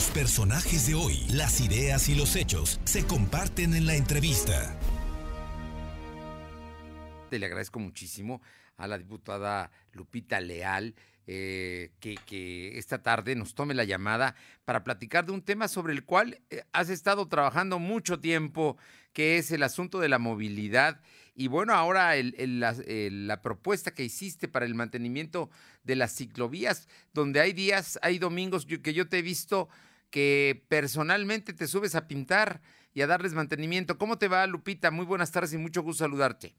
Los personajes de hoy, las ideas y los hechos se comparten en la entrevista. Le agradezco muchísimo a la diputada Lupita Leal eh, que, esta tarde nos tome la llamada para platicar de un tema sobre el cual eh, has estado trabajando mucho tiempo, que es el asunto de la movilidad. Y bueno, ahora la, propuesta que hiciste para el mantenimiento de las ciclovías, donde hay días, hay domingos que yo te he visto que personalmente te subes a pintar y a darles mantenimiento. ¿Cómo te va, Lupita? Muy buenas tardes y mucho gusto saludarte.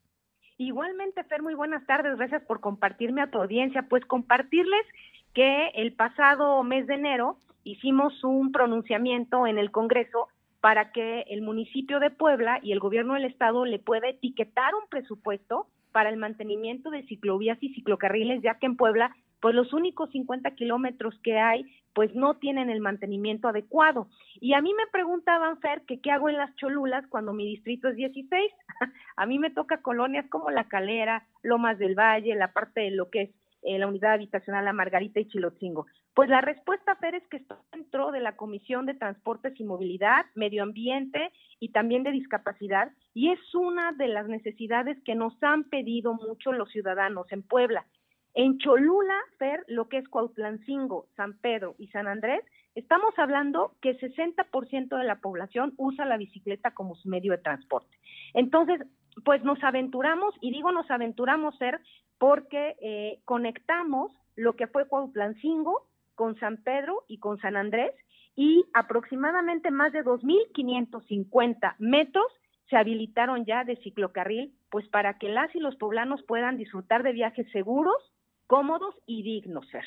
Igualmente, Fer, muy buenas tardes. Gracias por compartirme a tu audiencia. Pues compartirles que el pasado mes de enero hicimos un pronunciamiento en el Congreso para que el municipio de Puebla y el gobierno del estado le pueda etiquetar un presupuesto para el mantenimiento de ciclovías y ciclocarriles, ya que en Puebla pues los únicos 50 kilómetros que hay, pues no tienen el mantenimiento adecuado. Y a mí me preguntaban, Fer, que qué hago en las Cholulas cuando mi distrito es 16. a mí me toca colonias como La Calera, Lomas del Valle, la parte de lo que es eh, la unidad habitacional La Margarita y Chilotzingo. Pues la respuesta, Fer, es que estoy dentro de la Comisión de Transportes y Movilidad, Medio Ambiente y también de Discapacidad, y es una de las necesidades que nos han pedido mucho los ciudadanos en Puebla. En Cholula, Fer, lo que es Cuautlancingo, San Pedro y San Andrés, estamos hablando que 60% de la población usa la bicicleta como su medio de transporte. Entonces, pues nos aventuramos, y digo nos aventuramos, Fer, porque eh, conectamos lo que fue Cuautlancingo con San Pedro y con San Andrés, y aproximadamente más de 2.550 metros se habilitaron ya de ciclocarril, pues para que las y los poblanos puedan disfrutar de viajes seguros, cómodos y dignos ser.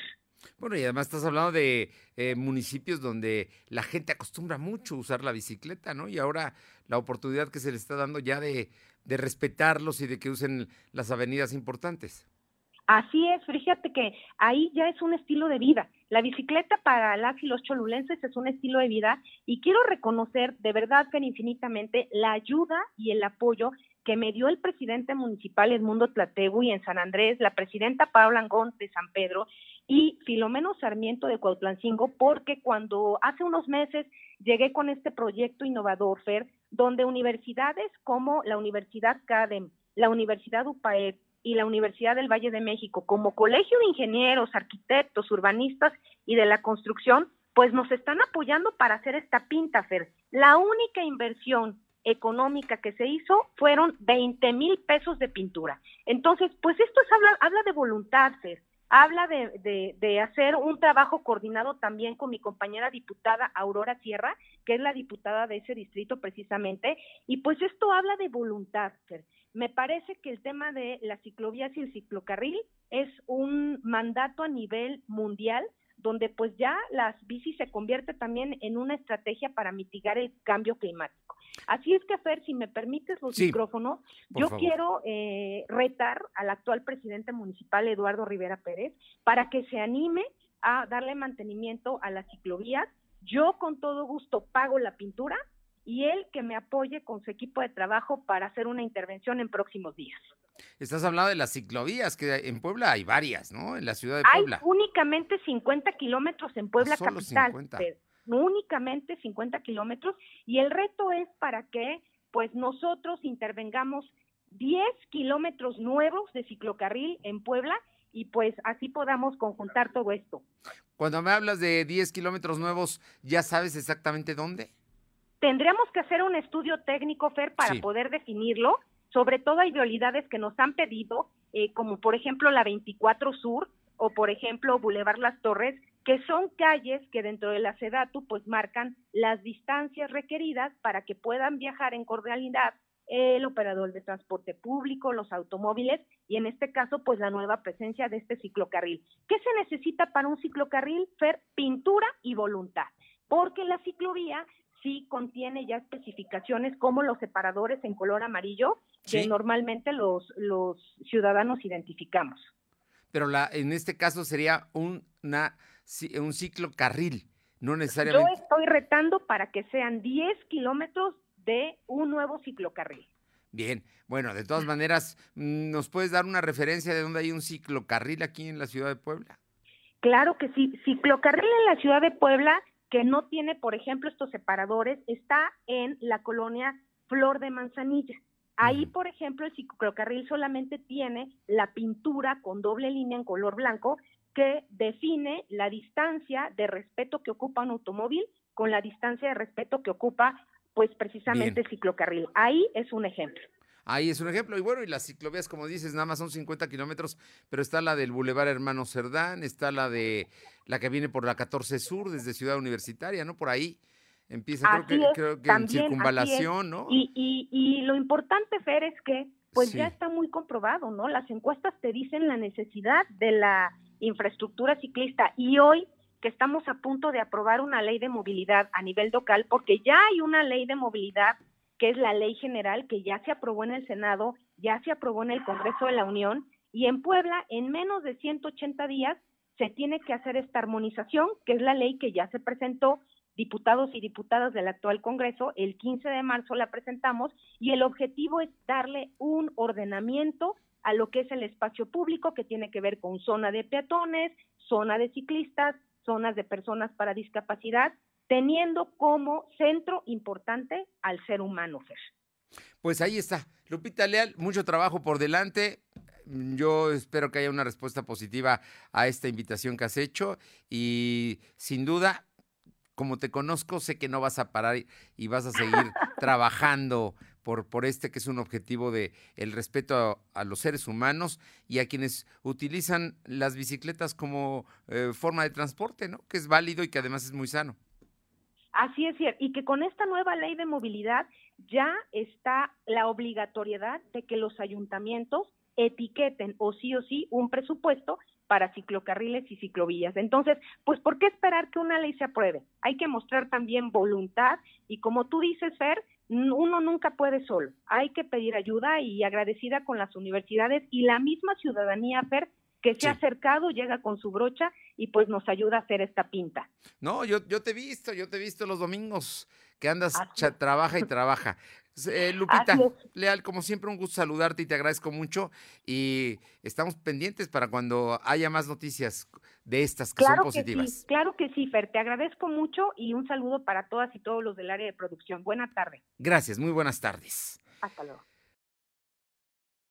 Bueno, y además estás hablando de eh, municipios donde la gente acostumbra mucho usar la bicicleta, ¿no? Y ahora la oportunidad que se le está dando ya de, de respetarlos y de que usen las avenidas importantes. Así es, fíjate que ahí ya es un estilo de vida. La bicicleta para las y los cholulenses es un estilo de vida y quiero reconocer de verdad, que infinitamente, la ayuda y el apoyo que me dio el presidente municipal Edmundo y en San Andrés, la presidenta Paula Angón de San Pedro y Filomeno Sarmiento de Cuautlancingo, porque cuando hace unos meses llegué con este proyecto innovador, FER, donde universidades como la Universidad CADEM, la Universidad UPAED y la Universidad del Valle de México, como colegio de ingenieros, arquitectos, urbanistas y de la construcción, pues nos están apoyando para hacer esta pinta, Fer. La única inversión económica que se hizo fueron 20 mil pesos de pintura. Entonces, pues esto es, habla, habla de voluntad, habla de, de, hacer un trabajo coordinado también con mi compañera diputada Aurora Sierra, que es la diputada de ese distrito precisamente, y pues esto habla de voluntad, Fer. Me parece que el tema de las ciclovías y el ciclocarril es un mandato a nivel mundial donde pues ya las bicis se convierte también en una estrategia para mitigar el cambio climático. Así es que, Fer, si me permites los micrófonos, yo quiero eh, retar al actual presidente municipal, Eduardo Rivera Pérez, para que se anime a darle mantenimiento a las ciclovías. Yo con todo gusto pago la pintura y él que me apoye con su equipo de trabajo para hacer una intervención en próximos días. Estás hablando de las ciclovías, que en Puebla hay varias, ¿no? En la ciudad de Puebla. Hay únicamente 50 kilómetros en Puebla capital. Únicamente 50 kilómetros. Y el reto es para que, pues, nosotros intervengamos 10 kilómetros nuevos de ciclocarril en Puebla y pues así podamos conjuntar todo esto. Cuando me hablas de 10 kilómetros nuevos, ¿ya sabes exactamente dónde? Tendríamos que hacer un estudio técnico, Fer, para poder definirlo sobre todo hay vialidades que nos han pedido, eh, como por ejemplo la 24 Sur o por ejemplo Boulevard Las Torres, que son calles que dentro de la SEDATU pues marcan las distancias requeridas para que puedan viajar en cordialidad el operador de transporte público, los automóviles y en este caso pues la nueva presencia de este ciclocarril. ¿Qué se necesita para un ciclocarril? Fer, pintura y voluntad, porque la ciclovía sí contiene ya especificaciones como los separadores en color amarillo que normalmente los, los ciudadanos identificamos. Pero la, en este caso sería un, una, un ciclo carril, no necesariamente. Yo estoy retando para que sean 10 kilómetros de un nuevo ciclocarril. Bien, bueno, de todas maneras, mm, ¿nos puedes dar una referencia de dónde hay un ciclocarril aquí en la ciudad de Puebla? Claro que sí, ciclocarril en la ciudad de Puebla que no tiene, por ejemplo, estos separadores, está en la colonia Flor de Manzanilla. Ahí, por ejemplo, el ciclocarril solamente tiene la pintura con doble línea en color blanco que define la distancia de respeto que ocupa un automóvil con la distancia de respeto que ocupa, pues precisamente el ciclocarril. Ahí es un ejemplo. Ahí es un ejemplo. Y bueno, y las ciclovías, como dices, nada más son 50 kilómetros, pero está la del Boulevard Hermano Cerdán, está la de la que viene por la 14 Sur desde Ciudad Universitaria, ¿no? Por ahí empieza, creo que, creo que en circunvalación, ¿no? Y, y, y lo importante, Fer, es que pues ya está muy comprobado, ¿no? Las encuestas te dicen la necesidad de la infraestructura ciclista y hoy que estamos a punto de aprobar una ley de movilidad a nivel local, porque ya hay una ley de movilidad que es la ley general que ya se aprobó en el Senado, ya se aprobó en el Congreso de la Unión y en Puebla en menos de 180 días se tiene que hacer esta armonización, que es la ley que ya se presentó. Diputados y diputadas del actual Congreso, el 15 de marzo la presentamos y el objetivo es darle un ordenamiento a lo que es el espacio público que tiene que ver con zona de peatones, zona de ciclistas, zonas de personas para discapacidad teniendo como centro importante al ser humano, Fer. Pues ahí está. Lupita Leal, mucho trabajo por delante. Yo espero que haya una respuesta positiva a esta invitación que has hecho y sin duda, como te conozco, sé que no vas a parar y vas a seguir trabajando por, por este que es un objetivo de el respeto a, los seres humanos y a quienes utilizan las bicicletas como eh, forma de transporte, ¿no? Que es válido y que además es muy sano. Así es cierto, y que con esta nueva ley de movilidad ya está la obligatoriedad de que los ayuntamientos etiqueten o sí o sí un presupuesto para ciclocarriles y ciclovías. Entonces, pues, ¿por qué esperar que una ley se apruebe? Hay que mostrar también voluntad y como tú dices, Fer, uno nunca puede solo. Hay que pedir ayuda y agradecida con las universidades y la misma ciudadanía, Fer, que se ha acercado, llega con su brocha y pues nos ayuda a hacer esta pinta. No, yo, yo te he visto, yo te he visto los domingos que andas, trabaja y trabaja. Eh, Lupita, Leal, como siempre, un gusto saludarte y te agradezco mucho. Y estamos pendientes para cuando haya más noticias de estas que son positivas. sí, claro que sí, Fer. Te agradezco mucho y un saludo para todas y todos los del área de producción. Buena tarde. Gracias, muy buenas tardes. Hasta luego.